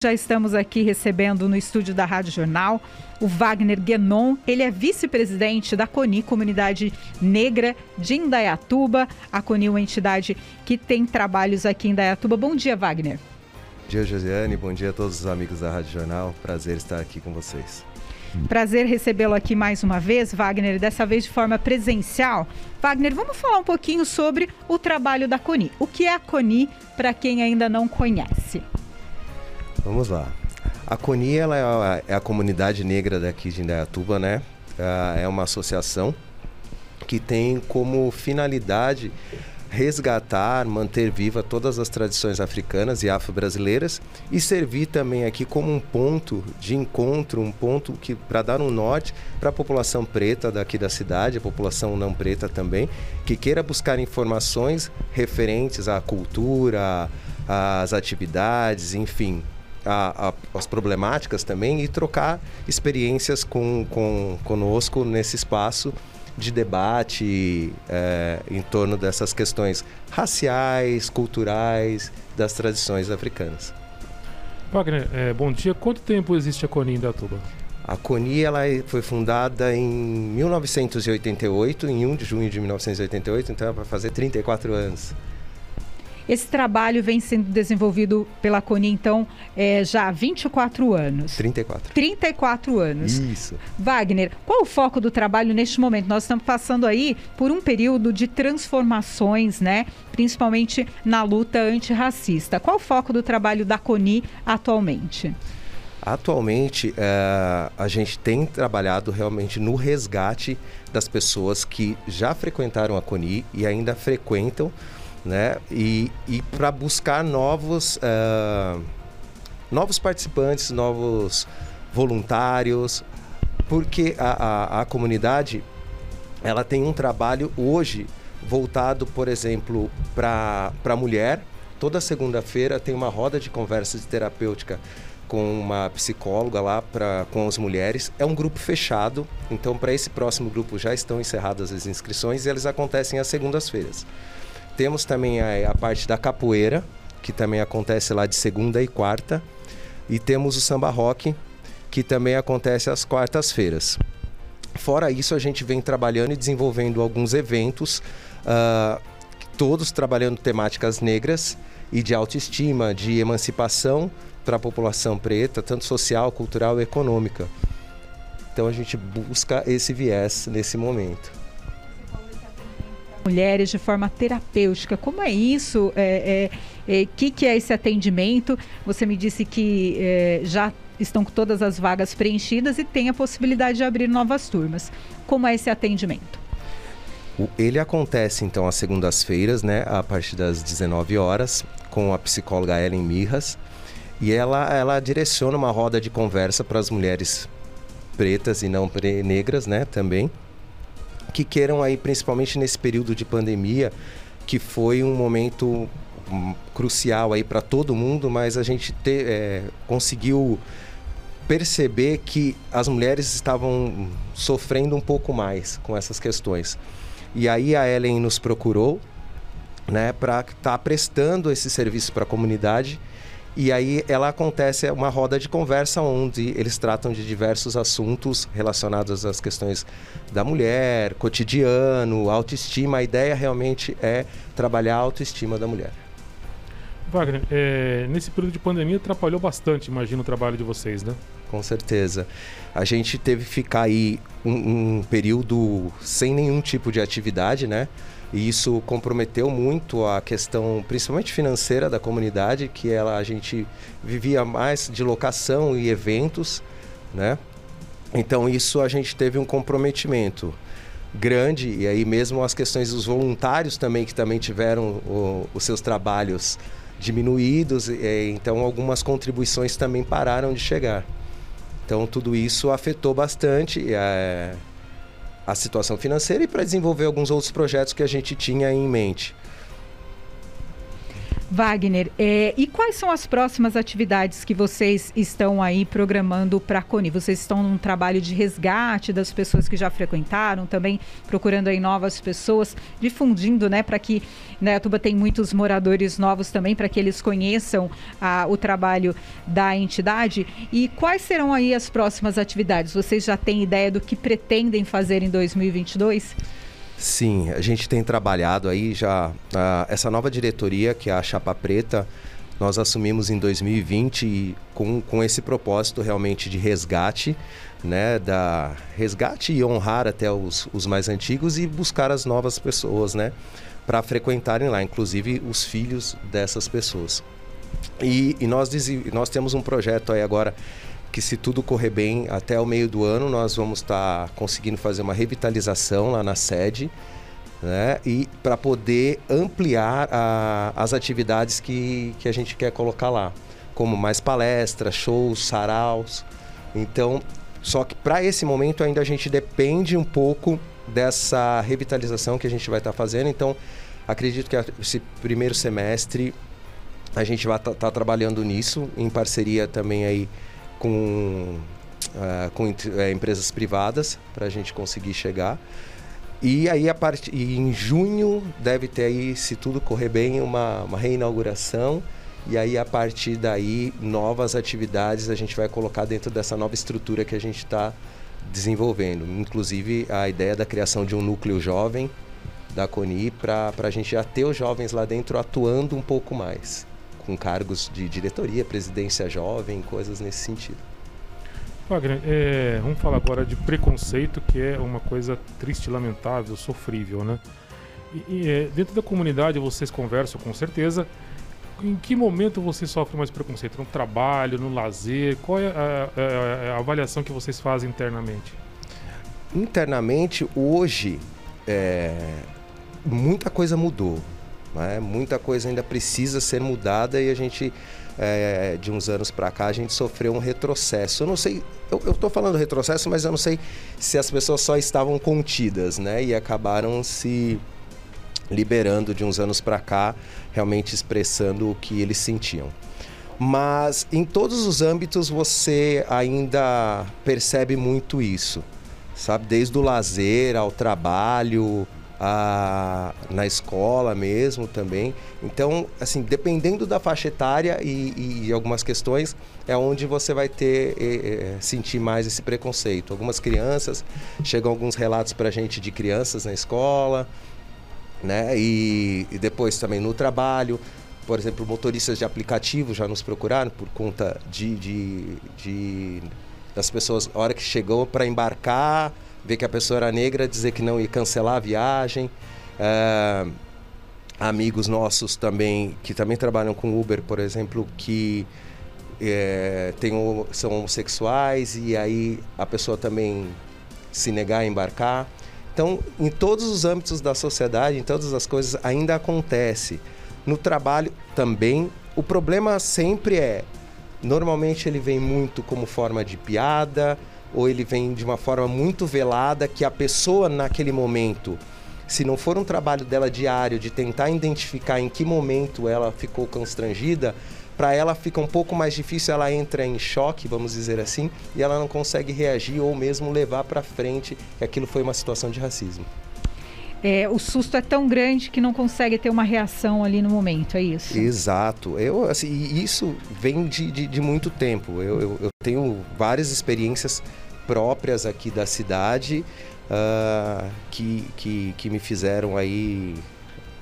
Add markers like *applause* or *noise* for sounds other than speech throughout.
Já estamos aqui recebendo no estúdio da Rádio Jornal o Wagner Guenon. Ele é vice-presidente da CONI, Comunidade Negra de Indaiatuba. A CONI é uma entidade que tem trabalhos aqui em Indaiatuba. Bom dia, Wagner. Bom dia, Josiane. Bom dia a todos os amigos da Rádio Jornal. Prazer estar aqui com vocês. Prazer recebê-lo aqui mais uma vez, Wagner, dessa vez de forma presencial. Wagner, vamos falar um pouquinho sobre o trabalho da CONI. O que é a CONI para quem ainda não conhece? Vamos lá. A CONI ela é, a, é a comunidade negra daqui de Indaiatuba, né? É uma associação que tem como finalidade resgatar, manter viva todas as tradições africanas e afro-brasileiras e servir também aqui como um ponto de encontro, um ponto que para dar um norte para a população preta daqui da cidade, a população não preta também, que queira buscar informações referentes à cultura, às atividades, enfim, a, a, as problemáticas também e trocar experiências com, com conosco nesse espaço de debate é, em torno dessas questões raciais, culturais, das tradições africanas. Wagner, é, bom dia. Quanto tempo existe a CONI em Datuba? A CONI ela foi fundada em 1988, em 1 de junho de 1988, então vai fazer 34 anos. Esse trabalho vem sendo desenvolvido pela CONI, então, é, já há 24 anos. 34. 34 anos. Isso. Wagner, qual o foco do trabalho neste momento? Nós estamos passando aí por um período de transformações, né? Principalmente na luta antirracista. Qual o foco do trabalho da CONI atualmente? Atualmente, é, a gente tem trabalhado realmente no resgate das pessoas que já frequentaram a CONI e ainda frequentam né? E, e para buscar novos, uh, novos participantes, novos voluntários, porque a, a, a comunidade ela tem um trabalho hoje voltado, por exemplo, para a mulher. Toda segunda-feira tem uma roda de conversa de terapêutica com uma psicóloga lá pra, com as mulheres. É um grupo fechado, então para esse próximo grupo já estão encerradas as inscrições e eles acontecem às segundas-feiras. Temos também a, a parte da capoeira, que também acontece lá de segunda e quarta. E temos o samba rock, que também acontece às quartas-feiras. Fora isso, a gente vem trabalhando e desenvolvendo alguns eventos, uh, todos trabalhando temáticas negras e de autoestima, de emancipação para a população preta, tanto social, cultural e econômica. Então a gente busca esse viés nesse momento mulheres de forma terapêutica. Como é isso? O é, é, é, que, que é esse atendimento? Você me disse que é, já estão com todas as vagas preenchidas e tem a possibilidade de abrir novas turmas. Como é esse atendimento? Ele acontece então às segundas-feiras, né, a partir das 19 horas, com a psicóloga Ellen Mirras, e ela ela direciona uma roda de conversa para as mulheres pretas e não negras, né, também que queiram aí, principalmente nesse período de pandemia, que foi um momento hum, crucial aí para todo mundo, mas a gente te, é, conseguiu perceber que as mulheres estavam sofrendo um pouco mais com essas questões. E aí a Ellen nos procurou, né, para estar tá prestando esse serviço para a comunidade e aí ela acontece é uma roda de conversa onde eles tratam de diversos assuntos relacionados às questões da mulher, cotidiano, autoestima. A ideia realmente é trabalhar a autoestima da mulher. Wagner, é, nesse período de pandemia atrapalhou bastante, imagino, o trabalho de vocês, né? Com certeza. A gente teve que ficar aí um, um período sem nenhum tipo de atividade, né? E isso comprometeu muito a questão, principalmente financeira, da comunidade, que ela, a gente vivia mais de locação e eventos, né? Então isso a gente teve um comprometimento grande e aí mesmo as questões dos voluntários também que também tiveram o, os seus trabalhos diminuídos, e, então algumas contribuições também pararam de chegar. Então tudo isso afetou bastante. É, a situação financeira e para desenvolver alguns outros projetos que a gente tinha em mente. Wagner, é, e quais são as próximas atividades que vocês estão aí programando para a Coni? Vocês estão num trabalho de resgate das pessoas que já frequentaram, também procurando aí novas pessoas, difundindo, né, para que né, Tuba tem muitos moradores novos também, para que eles conheçam o trabalho da entidade. E quais serão aí as próximas atividades? Vocês já têm ideia do que pretendem fazer em 2022? Sim, a gente tem trabalhado aí já. Uh, essa nova diretoria, que é a Chapa Preta, nós assumimos em 2020 com, com esse propósito realmente de resgate, né? Da resgate e honrar até os, os mais antigos e buscar as novas pessoas, né? Para frequentarem lá, inclusive os filhos dessas pessoas. E, e nós, nós temos um projeto aí agora que se tudo correr bem até o meio do ano nós vamos estar tá conseguindo fazer uma revitalização lá na sede né? e para poder ampliar a, as atividades que, que a gente quer colocar lá como mais palestras, shows, saraus então só que para esse momento ainda a gente depende um pouco dessa revitalização que a gente vai estar tá fazendo então acredito que esse primeiro semestre a gente vai estar tá, tá trabalhando nisso em parceria também aí com, uh, com uh, empresas privadas para a gente conseguir chegar. E aí, a part... E em junho, deve ter aí, se tudo correr bem, uma, uma reinauguração. E aí, a partir daí, novas atividades a gente vai colocar dentro dessa nova estrutura que a gente está desenvolvendo. Inclusive, a ideia da criação de um núcleo jovem da CONI para a gente já ter os jovens lá dentro atuando um pouco mais com cargos de diretoria, presidência jovem, coisas nesse sentido. Wagner, é, vamos falar agora de preconceito, que é uma coisa triste, lamentável, sofrível, né? E, e é, dentro da comunidade vocês conversam com certeza. Em que momento você sofre mais preconceito? No trabalho, no lazer? Qual é a, a, a avaliação que vocês fazem internamente? Internamente, hoje, é, muita coisa mudou. Né? Muita coisa ainda precisa ser mudada e a gente, é, de uns anos para cá, a gente sofreu um retrocesso. Eu não sei, eu estou falando retrocesso, mas eu não sei se as pessoas só estavam contidas né? e acabaram se liberando de uns anos para cá, realmente expressando o que eles sentiam. Mas em todos os âmbitos você ainda percebe muito isso, sabe? Desde o lazer ao trabalho, a, na escola mesmo também. Então, assim, dependendo da faixa etária e, e algumas questões, é onde você vai ter é, sentir mais esse preconceito. Algumas crianças, chegam alguns relatos para a gente de crianças na escola, né? E, e depois também no trabalho. Por exemplo, motoristas de aplicativo já nos procuraram por conta de, de, de das pessoas, a hora que chegou para embarcar, ver que a pessoa era negra, dizer que não ia cancelar a viagem. É, amigos nossos também, que também trabalham com Uber, por exemplo, que é, tem, são homossexuais e aí a pessoa também se negar a embarcar. Então, em todos os âmbitos da sociedade, em todas as coisas, ainda acontece. No trabalho também. O problema sempre é, normalmente ele vem muito como forma de piada, ou ele vem de uma forma muito velada que a pessoa naquele momento, se não for um trabalho dela diário de tentar identificar em que momento ela ficou constrangida, para ela fica um pouco mais difícil, ela entra em choque, vamos dizer assim, e ela não consegue reagir ou mesmo levar para frente que aquilo foi uma situação de racismo. É, o susto é tão grande que não consegue ter uma reação ali no momento, é isso? Exato. Eu, assim, isso vem de, de, de muito tempo. Eu, eu, eu, tenho várias experiências próprias aqui da cidade uh, que, que, que me fizeram aí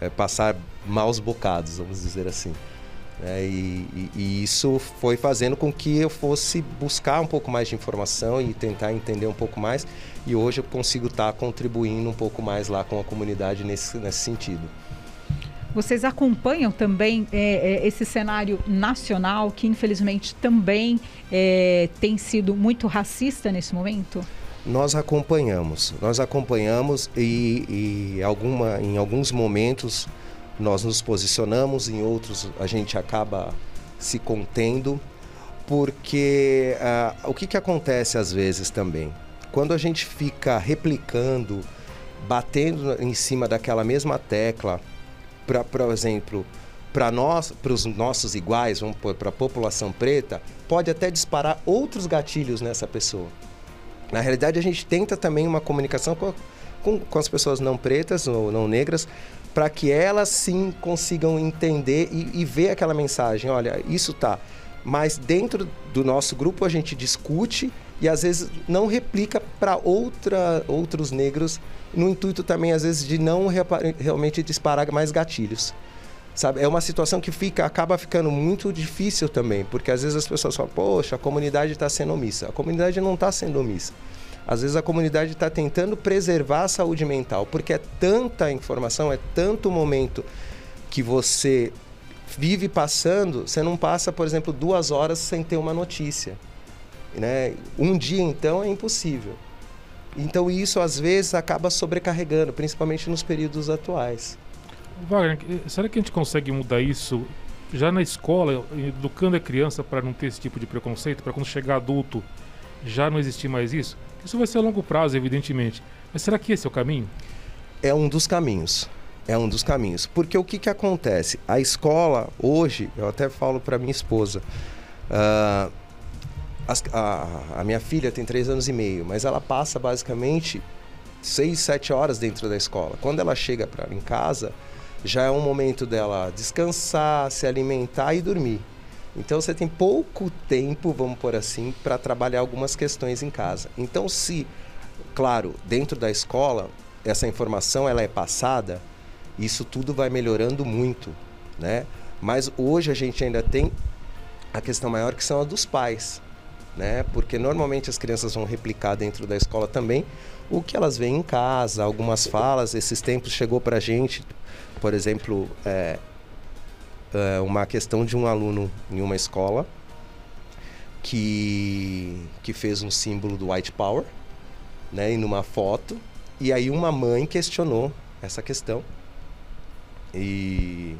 é, passar maus bocados, vamos dizer assim. É, e, e, isso foi fazendo com que eu fosse buscar um pouco mais de informação e tentar entender um pouco mais. E hoje eu consigo estar contribuindo um pouco mais lá com a comunidade nesse, nesse sentido. Vocês acompanham também é, é, esse cenário nacional que infelizmente também é, tem sido muito racista nesse momento? Nós acompanhamos, nós acompanhamos e, e alguma, em alguns momentos nós nos posicionamos, em outros a gente acaba se contendo, porque uh, o que, que acontece às vezes também? Quando a gente fica replicando, batendo em cima daquela mesma tecla, para, por exemplo, para nós, para os nossos iguais, vamos para a população preta, pode até disparar outros gatilhos nessa pessoa. Na realidade, a gente tenta também uma comunicação com, com, com as pessoas não pretas ou não negras, para que elas sim consigam entender e, e ver aquela mensagem. Olha, isso tá. Mas dentro do nosso grupo a gente discute e às vezes não replica para outros negros, no intuito também às vezes de não realmente disparar mais gatilhos. Sabe? É uma situação que fica, acaba ficando muito difícil também, porque às vezes as pessoas falam, poxa, a comunidade está sendo omissa. A comunidade não está sendo omissa. Às vezes a comunidade está tentando preservar a saúde mental, porque é tanta informação, é tanto momento que você vive passando, você não passa, por exemplo, duas horas sem ter uma notícia. Né? Um dia, então, é impossível. Então, isso às vezes acaba sobrecarregando, principalmente nos períodos atuais. Wagner, será que a gente consegue mudar isso já na escola, educando a criança para não ter esse tipo de preconceito, para quando chegar adulto já não existir mais isso? Isso vai ser a longo prazo, evidentemente. Mas será que esse é o caminho? É um dos caminhos. É um dos caminhos. Porque o que, que acontece? A escola, hoje, eu até falo para minha esposa, uh, as, a, a minha filha tem três anos e meio, mas ela passa basicamente seis, sete horas dentro da escola. Quando ela chega para em casa, já é um momento dela descansar, se alimentar e dormir. Então você tem pouco tempo, vamos por assim, para trabalhar algumas questões em casa. Então se, claro, dentro da escola essa informação ela é passada, isso tudo vai melhorando muito, né? Mas hoje a gente ainda tem a questão maior que são a dos pais, né? Porque normalmente as crianças vão replicar dentro da escola também o que elas veem em casa, algumas falas. Esses tempos chegou para a gente por exemplo, é, é uma questão de um aluno em uma escola que, que fez um símbolo do White Power, né, em uma foto, e aí uma mãe questionou essa questão. E,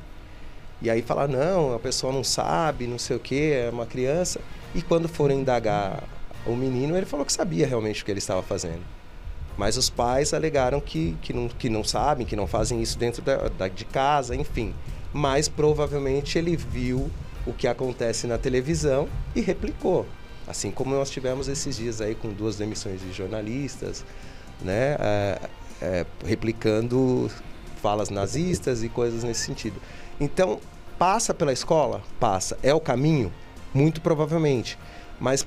e aí fala, não, a pessoa não sabe, não sei o que, é uma criança. E quando foram indagar o menino, ele falou que sabia realmente o que ele estava fazendo. Mas os pais alegaram que, que, não, que não sabem, que não fazem isso dentro da, da, de casa, enfim. Mas provavelmente ele viu o que acontece na televisão e replicou. Assim como nós tivemos esses dias aí com duas demissões de jornalistas, né? É, é, replicando falas nazistas e coisas nesse sentido. Então, passa pela escola? Passa. É o caminho? Muito provavelmente mas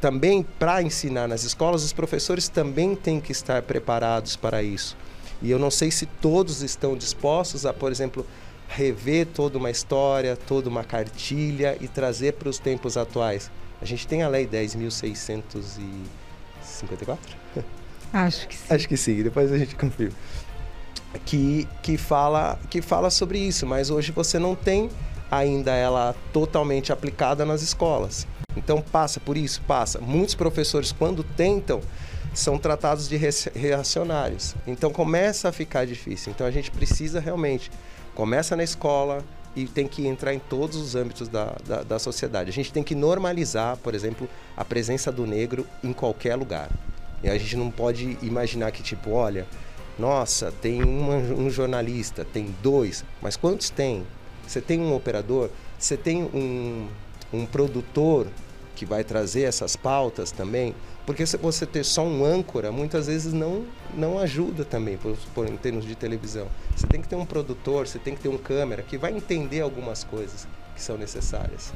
também para ensinar nas escolas, os professores também têm que estar preparados para isso. E eu não sei se todos estão dispostos a, por exemplo, rever toda uma história, toda uma cartilha e trazer para os tempos atuais. A gente tem a Lei 10.654? Acho que sim. Acho que sim, depois a gente confirma. Que, que, fala, que fala sobre isso, mas hoje você não tem ainda ela totalmente aplicada nas escolas. Então passa por isso, passa. Muitos professores quando tentam são tratados de reacionários. Então começa a ficar difícil. Então a gente precisa realmente começa na escola e tem que entrar em todos os âmbitos da, da, da sociedade. A gente tem que normalizar, por exemplo, a presença do negro em qualquer lugar. E a gente não pode imaginar que tipo, olha, nossa, tem uma, um jornalista, tem dois, mas quantos tem? Você tem um operador, você tem um, um produtor que vai trazer essas pautas também, porque se você ter só um âncora, muitas vezes não, não ajuda também, por, por, em termos de televisão. Você tem que ter um produtor, você tem que ter um câmera que vai entender algumas coisas que são necessárias.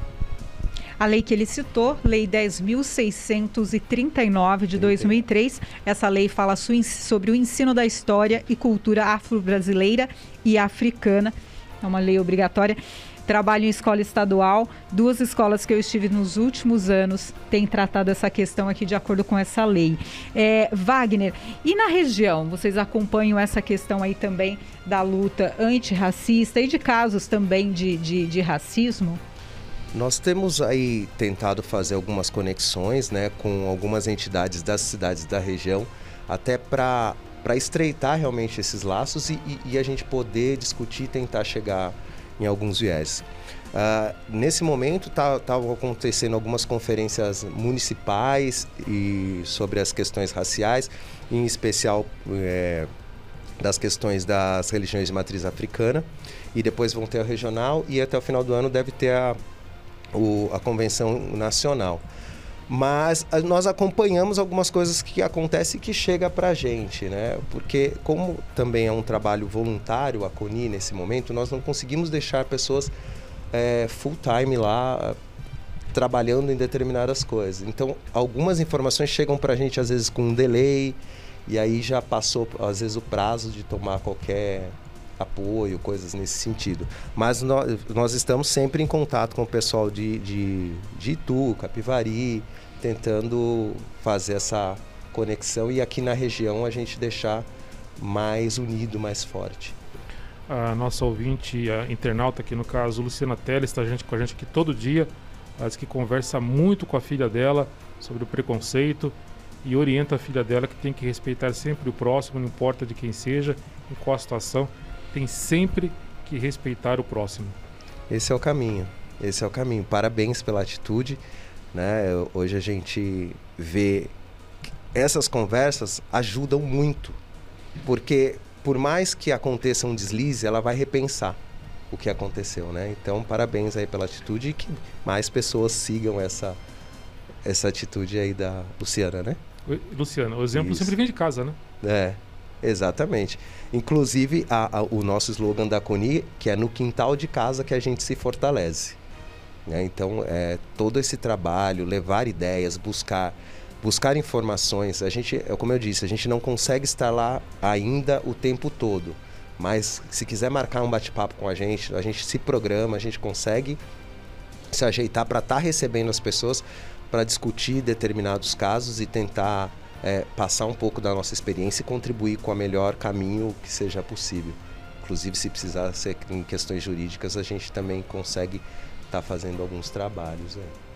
A lei que ele citou, Lei 10.639 de 2003, essa lei fala sobre o ensino da história e cultura afro-brasileira e africana. É uma lei obrigatória Trabalho em escola estadual. Duas escolas que eu estive nos últimos anos têm tratado essa questão aqui de acordo com essa lei. É, Wagner, e na região, vocês acompanham essa questão aí também da luta antirracista e de casos também de, de, de racismo? Nós temos aí tentado fazer algumas conexões né, com algumas entidades das cidades da região, até para estreitar realmente esses laços e, e, e a gente poder discutir, tentar chegar em alguns viés. Uh, nesse momento estavam tá, acontecendo algumas conferências municipais e sobre as questões raciais, em especial é, das questões das religiões de matriz africana e depois vão ter a regional e até o final do ano deve ter a, o, a convenção nacional. Mas a, nós acompanhamos algumas coisas que acontecem e que chega para a gente, né? Porque como também é um trabalho voluntário a CONI nesse momento, nós não conseguimos deixar pessoas é, full time lá trabalhando em determinadas coisas. Então, algumas informações chegam para a gente às vezes com um delay e aí já passou às vezes o prazo de tomar qualquer apoio, coisas nesse sentido. Mas nós, nós estamos sempre em contato com o pessoal de, de, de Itu, Capivari, tentando fazer essa conexão e aqui na região a gente deixar mais unido, mais forte. A nossa ouvinte, a internauta aqui no caso, Luciana Teles, está com a gente aqui todo dia. Ela diz que conversa muito com a filha dela sobre o preconceito e orienta a filha dela que tem que respeitar sempre o próximo, não importa de quem seja, em qual situação tem sempre que respeitar o próximo. Esse é o caminho. Esse é o caminho. Parabéns pela atitude. Né? Hoje a gente vê essas conversas ajudam muito, porque por mais que aconteça um deslize, ela vai repensar o que aconteceu, né? Então, parabéns aí pela atitude e que mais pessoas sigam essa essa atitude aí da Luciana, né? Luciana, o exemplo Isso. sempre vem de casa, né? É. Exatamente. Inclusive, a, a, o nosso slogan da Coni, que é no quintal de casa que a gente se fortalece. Né? Então, é, todo esse trabalho, levar ideias, buscar, buscar informações. A gente, é como eu disse, a gente não consegue estar lá ainda o tempo todo. Mas se quiser marcar um bate-papo com a gente, a gente se programa, a gente consegue se ajeitar para estar tá recebendo as pessoas para discutir determinados casos e tentar é, passar um pouco da nossa experiência e contribuir com o melhor caminho que seja possível. Inclusive, se precisar ser em questões jurídicas, a gente também consegue estar tá fazendo alguns trabalhos. É,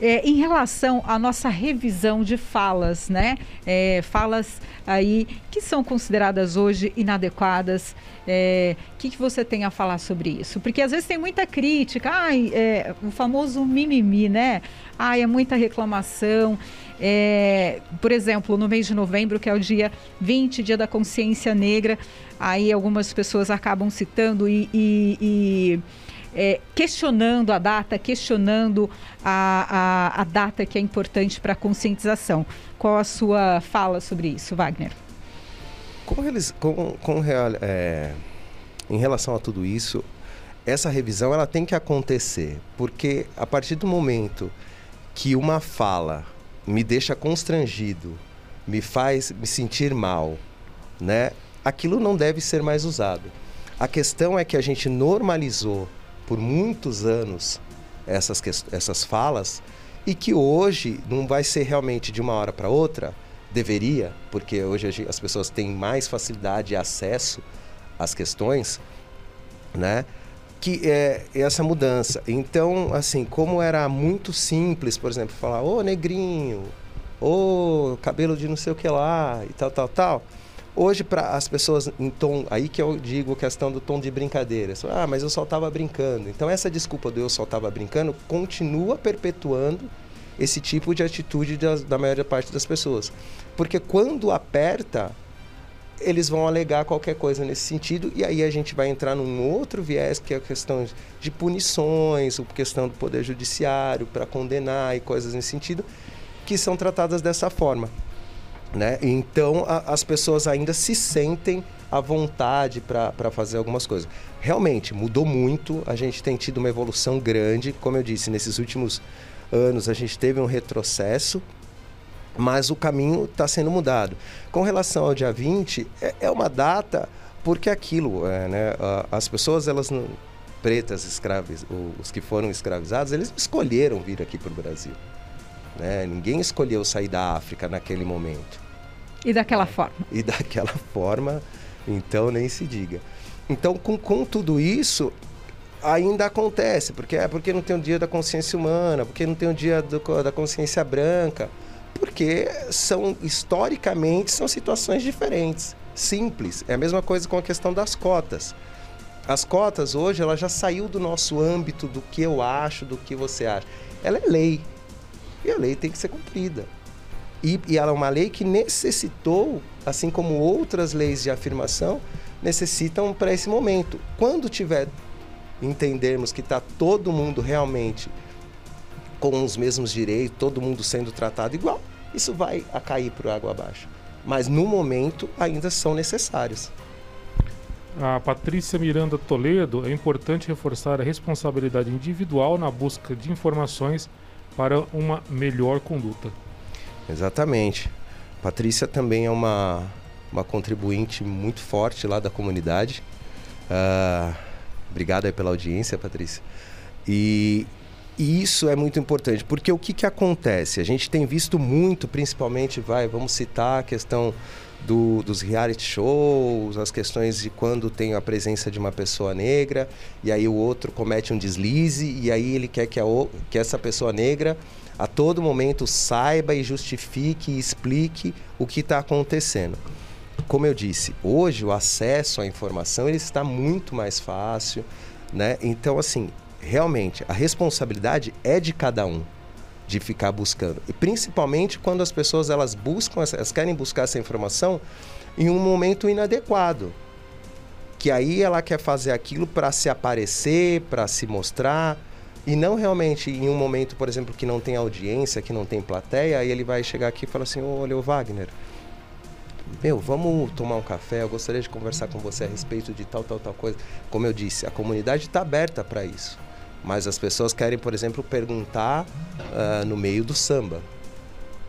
em relação à nossa revisão de falas, né? É, falas aí que são consideradas hoje inadequadas. O é, que, que você tem a falar sobre isso? Porque às vezes tem muita crítica, ai, é, o famoso mimimi, né? Ai, é muita reclamação. É, por exemplo, no mês de novembro, que é o dia 20, dia da consciência negra, aí algumas pessoas acabam citando e, e, e é, questionando a data, questionando a, a, a data que é importante para a conscientização. Qual a sua fala sobre isso, Wagner? Com, eles, com, com real, é, em relação a tudo isso, essa revisão ela tem que acontecer, porque a partir do momento que uma fala me deixa constrangido, me faz me sentir mal, né? Aquilo não deve ser mais usado. A questão é que a gente normalizou por muitos anos essas, essas falas e que hoje não vai ser realmente de uma hora para outra, deveria, porque hoje as pessoas têm mais facilidade de acesso às questões, né? que é essa mudança. Então, assim, como era muito simples, por exemplo, falar, ô negrinho, ô cabelo de não sei o que lá, e tal, tal, tal. Hoje, para as pessoas em tom, aí que eu digo a questão do tom de brincadeira. Ah, mas eu só estava brincando. Então, essa desculpa do eu só estava brincando continua perpetuando esse tipo de atitude da, da maior parte das pessoas. Porque quando aperta, eles vão alegar qualquer coisa nesse sentido e aí a gente vai entrar num outro viés que é a questão de punições, a questão do poder judiciário para condenar e coisas nesse sentido que são tratadas dessa forma, né? Então a, as pessoas ainda se sentem à vontade para fazer algumas coisas. Realmente mudou muito, a gente tem tido uma evolução grande, como eu disse, nesses últimos anos a gente teve um retrocesso mas o caminho está sendo mudado. Com relação ao dia 20, é, é uma data porque aquilo, é, né, as pessoas elas não, pretas escravas, os que foram escravizados, eles escolheram vir aqui para o Brasil. Né? Ninguém escolheu sair da África naquele momento. E daquela forma. E daquela *laughs* forma, então nem se diga. Então, com, com tudo isso, ainda acontece, porque é porque não tem o dia da consciência humana, porque não tem o dia do, da consciência branca porque são historicamente são situações diferentes, simples. É a mesma coisa com a questão das cotas. As cotas hoje ela já saiu do nosso âmbito do que eu acho, do que você acha. Ela é lei. E a lei tem que ser cumprida. E, e ela é uma lei que necessitou, assim como outras leis de afirmação, necessitam para esse momento. Quando tiver entendermos que está todo mundo realmente com os mesmos direitos, todo mundo sendo tratado igual, isso vai a cair para água abaixo. Mas no momento ainda são necessários. A Patrícia Miranda Toledo, é importante reforçar a responsabilidade individual na busca de informações para uma melhor conduta. Exatamente. Patrícia também é uma, uma contribuinte muito forte lá da comunidade. Uh, obrigado aí pela audiência, Patrícia. E, e, isso é muito importante, porque o que, que acontece? A gente tem visto muito, principalmente, vai, vamos citar a questão do, dos reality shows, as questões de quando tem a presença de uma pessoa negra e aí o outro comete um deslize e aí ele quer que, a, que essa pessoa negra a todo momento saiba e justifique e explique o que está acontecendo. Como eu disse, hoje o acesso à informação ele está muito mais fácil, né? Então assim, realmente a responsabilidade é de cada um de ficar buscando. E principalmente quando as pessoas elas buscam, elas querem buscar essa informação em um momento inadequado. Que aí ela quer fazer aquilo para se aparecer, para se mostrar, e não realmente em um momento, por exemplo, que não tem audiência, que não tem plateia, aí ele vai chegar aqui e falar assim: "Olha, o Wagner, meu, vamos tomar um café, eu gostaria de conversar com você a respeito de tal, tal, tal coisa". Como eu disse, a comunidade está aberta para isso. Mas as pessoas querem, por exemplo, perguntar uh, no meio do samba.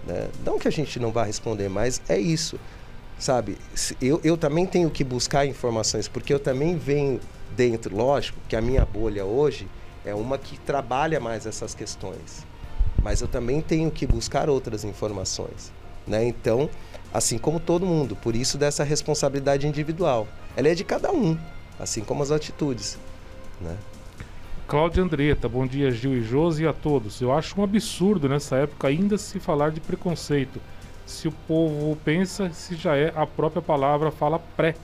Né? Não que a gente não vá responder, mas é isso. Sabe? Eu, eu também tenho que buscar informações, porque eu também venho dentro, lógico, que a minha bolha hoje é uma que trabalha mais essas questões. Mas eu também tenho que buscar outras informações. Né? Então, assim como todo mundo, por isso dessa responsabilidade individual. Ela é de cada um, assim como as atitudes. Né? Cláudia Andretta, bom dia Gil e Josi e a todos. Eu acho um absurdo nessa época ainda se falar de preconceito. Se o povo pensa, se já é a própria palavra fala pré.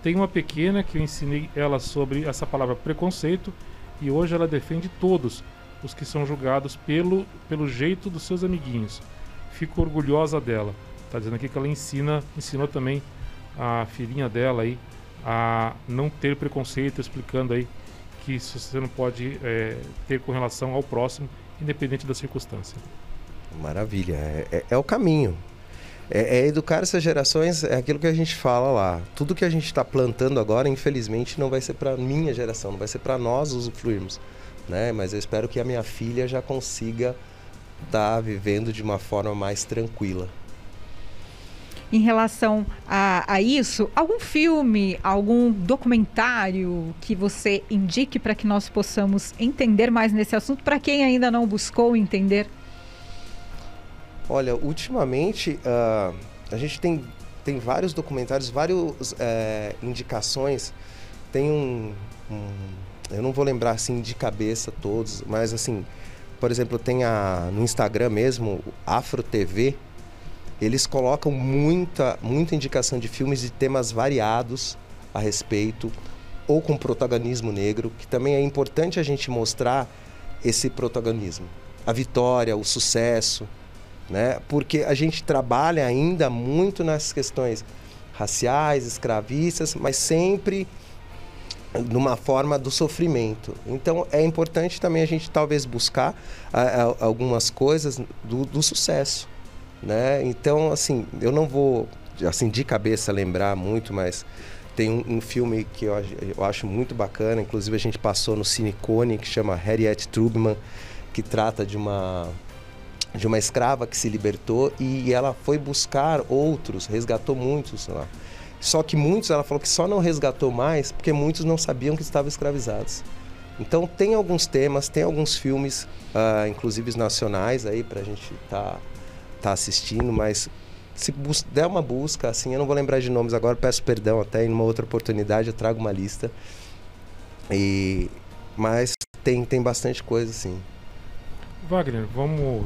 Tem uma pequena que eu ensinei ela sobre essa palavra preconceito e hoje ela defende todos os que são julgados pelo, pelo jeito dos seus amiguinhos. Fico orgulhosa dela. Tá dizendo aqui que ela ensina, ensinou também a filhinha dela aí a não ter preconceito, explicando aí que isso você não pode é, ter com relação ao próximo, independente da circunstância. Maravilha, é, é, é o caminho. É, é, educar essas gerações, é aquilo que a gente fala lá. Tudo que a gente está plantando agora, infelizmente, não vai ser para minha geração, não vai ser para nós usufruirmos. Né? Mas eu espero que a minha filha já consiga estar tá vivendo de uma forma mais tranquila em relação a, a isso, algum filme, algum documentário que você indique para que nós possamos entender mais nesse assunto, para quem ainda não buscou entender? Olha, ultimamente uh, a gente tem, tem vários documentários, várias eh, indicações. Tem um, um, Eu não vou lembrar assim de cabeça todos, mas assim, por exemplo, tem a, no Instagram mesmo, Afro TV, eles colocam muita, muita indicação de filmes de temas variados a respeito, ou com protagonismo negro, que também é importante a gente mostrar esse protagonismo. A vitória, o sucesso, né? porque a gente trabalha ainda muito nas questões raciais, escravistas, mas sempre numa forma do sofrimento. Então é importante também a gente talvez buscar a, a, algumas coisas do, do sucesso né? Então, assim, eu não vou, assim, de cabeça lembrar muito, mas tem um, um filme que eu, eu, acho muito bacana, inclusive a gente passou no Cinecone, que chama Harriet Tubman, que trata de uma de uma escrava que se libertou e ela foi buscar outros, resgatou muitos lá. Só que muitos, ela falou que só não resgatou mais porque muitos não sabiam que estavam escravizados. Então tem alguns temas, tem alguns filmes, uh, inclusive nacionais aí para a gente tá está assistindo, mas se der uma busca, assim, eu não vou lembrar de nomes agora, peço perdão até, em uma outra oportunidade eu trago uma lista. E mas tem tem bastante coisa assim. Wagner, vamos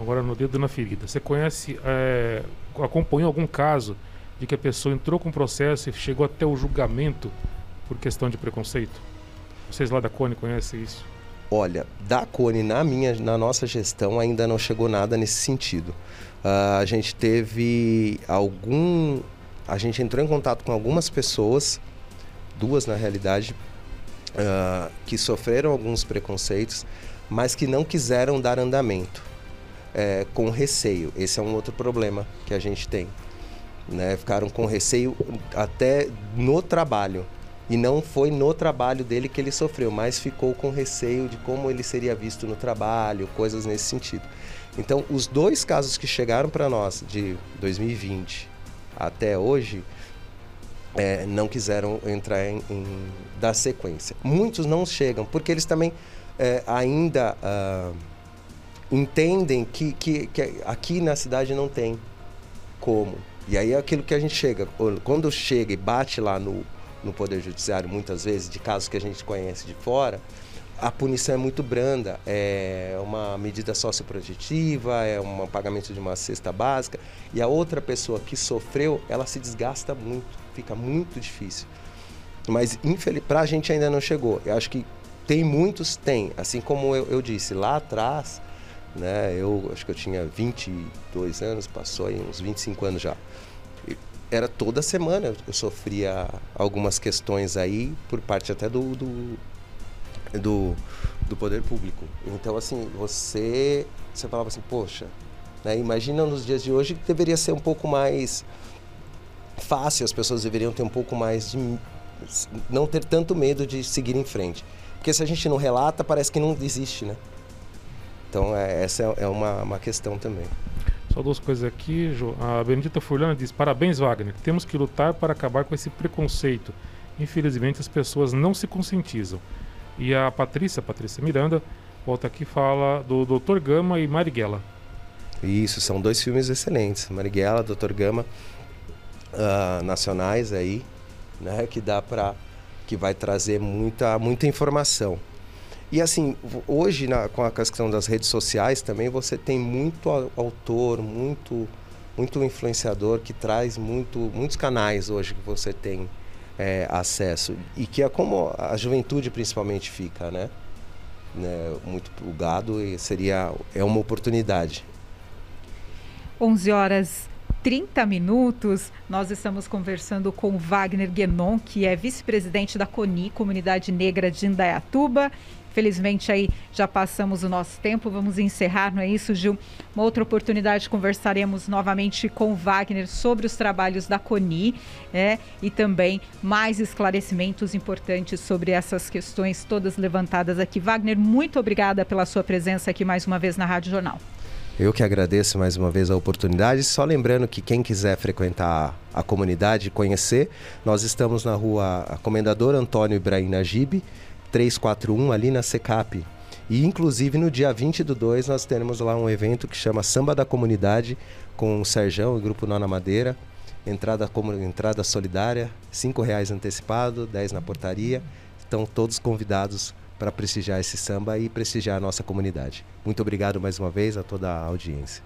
agora no dedo na ferida. Você conhece, é, acompanhou algum caso de que a pessoa entrou com processo e chegou até o julgamento por questão de preconceito? Vocês lá da Cone conhecem isso? Olha, da Cone na minha, na nossa gestão ainda não chegou nada nesse sentido. Uh, a gente teve algum, a gente entrou em contato com algumas pessoas, duas na realidade, uh, que sofreram alguns preconceitos, mas que não quiseram dar andamento, é, com receio. Esse é um outro problema que a gente tem. Né? Ficaram com receio até no trabalho. E não foi no trabalho dele que ele sofreu, mas ficou com receio de como ele seria visto no trabalho, coisas nesse sentido. Então, os dois casos que chegaram para nós de 2020 até hoje é, não quiseram entrar em, em, dar sequência. Muitos não chegam porque eles também é, ainda uh, entendem que, que, que aqui na cidade não tem como. E aí é aquilo que a gente chega, quando chega e bate lá no, no Poder Judiciário, muitas vezes, de casos que a gente conhece de fora, a punição é muito branda. É uma medida socioprojetiva, é um pagamento de uma cesta básica. E a outra pessoa que sofreu, ela se desgasta muito, fica muito difícil. Mas, para a gente ainda não chegou. Eu acho que tem muitos, tem. Assim como eu, eu disse, lá atrás, né, eu acho que eu tinha 22 anos, passou aí uns 25 anos já era toda semana eu sofria algumas questões aí por parte até do, do, do, do poder público. Então, assim, você, você falava assim, poxa, né, imagina nos dias de hoje que deveria ser um pouco mais fácil, as pessoas deveriam ter um pouco mais de. não ter tanto medo de seguir em frente. Porque se a gente não relata, parece que não existe, né? Então, é, essa é, é uma, uma questão também. Só duas coisas aqui. A Benedita Furlana diz: Parabéns, Wagner. Temos que lutar para acabar com esse preconceito. Infelizmente, as pessoas não se conscientizam. E a Patrícia, Patrícia Miranda, volta aqui e fala do Dr. Gama e Marighella. Isso, são dois filmes excelentes. Marighella, Dr. Gama, uh, nacionais aí, né? Que dá para que vai trazer muita, muita informação. E assim, hoje na, com a questão das redes sociais também você tem muito autor, muito muito influenciador que traz muito, muitos canais hoje que você tem é, acesso e que é como a juventude principalmente fica, né? né? Muito plugado e seria é uma oportunidade. 11 horas 30 minutos, nós estamos conversando com Wagner Guenon, que é vice-presidente da CONI, Comunidade Negra de Indaiatuba, Felizmente aí já passamos o nosso tempo, vamos encerrar, não é isso, Gil? Uma outra oportunidade conversaremos novamente com Wagner sobre os trabalhos da CONI é, e também mais esclarecimentos importantes sobre essas questões todas levantadas aqui. Wagner, muito obrigada pela sua presença aqui mais uma vez na Rádio Jornal. Eu que agradeço mais uma vez a oportunidade. Só lembrando que quem quiser frequentar a comunidade, conhecer, nós estamos na rua Comendador Antônio Ibrahim Najib, 341 ali na Secap. E inclusive no dia 20 do 2 nós teremos lá um evento que chama Samba da Comunidade com o Serjão e o Grupo Nona Madeira. Entrada, entrada solidária, R$ reais antecipado, 10 na portaria. Estão todos convidados para prestigiar esse samba e prestigiar a nossa comunidade. Muito obrigado mais uma vez a toda a audiência.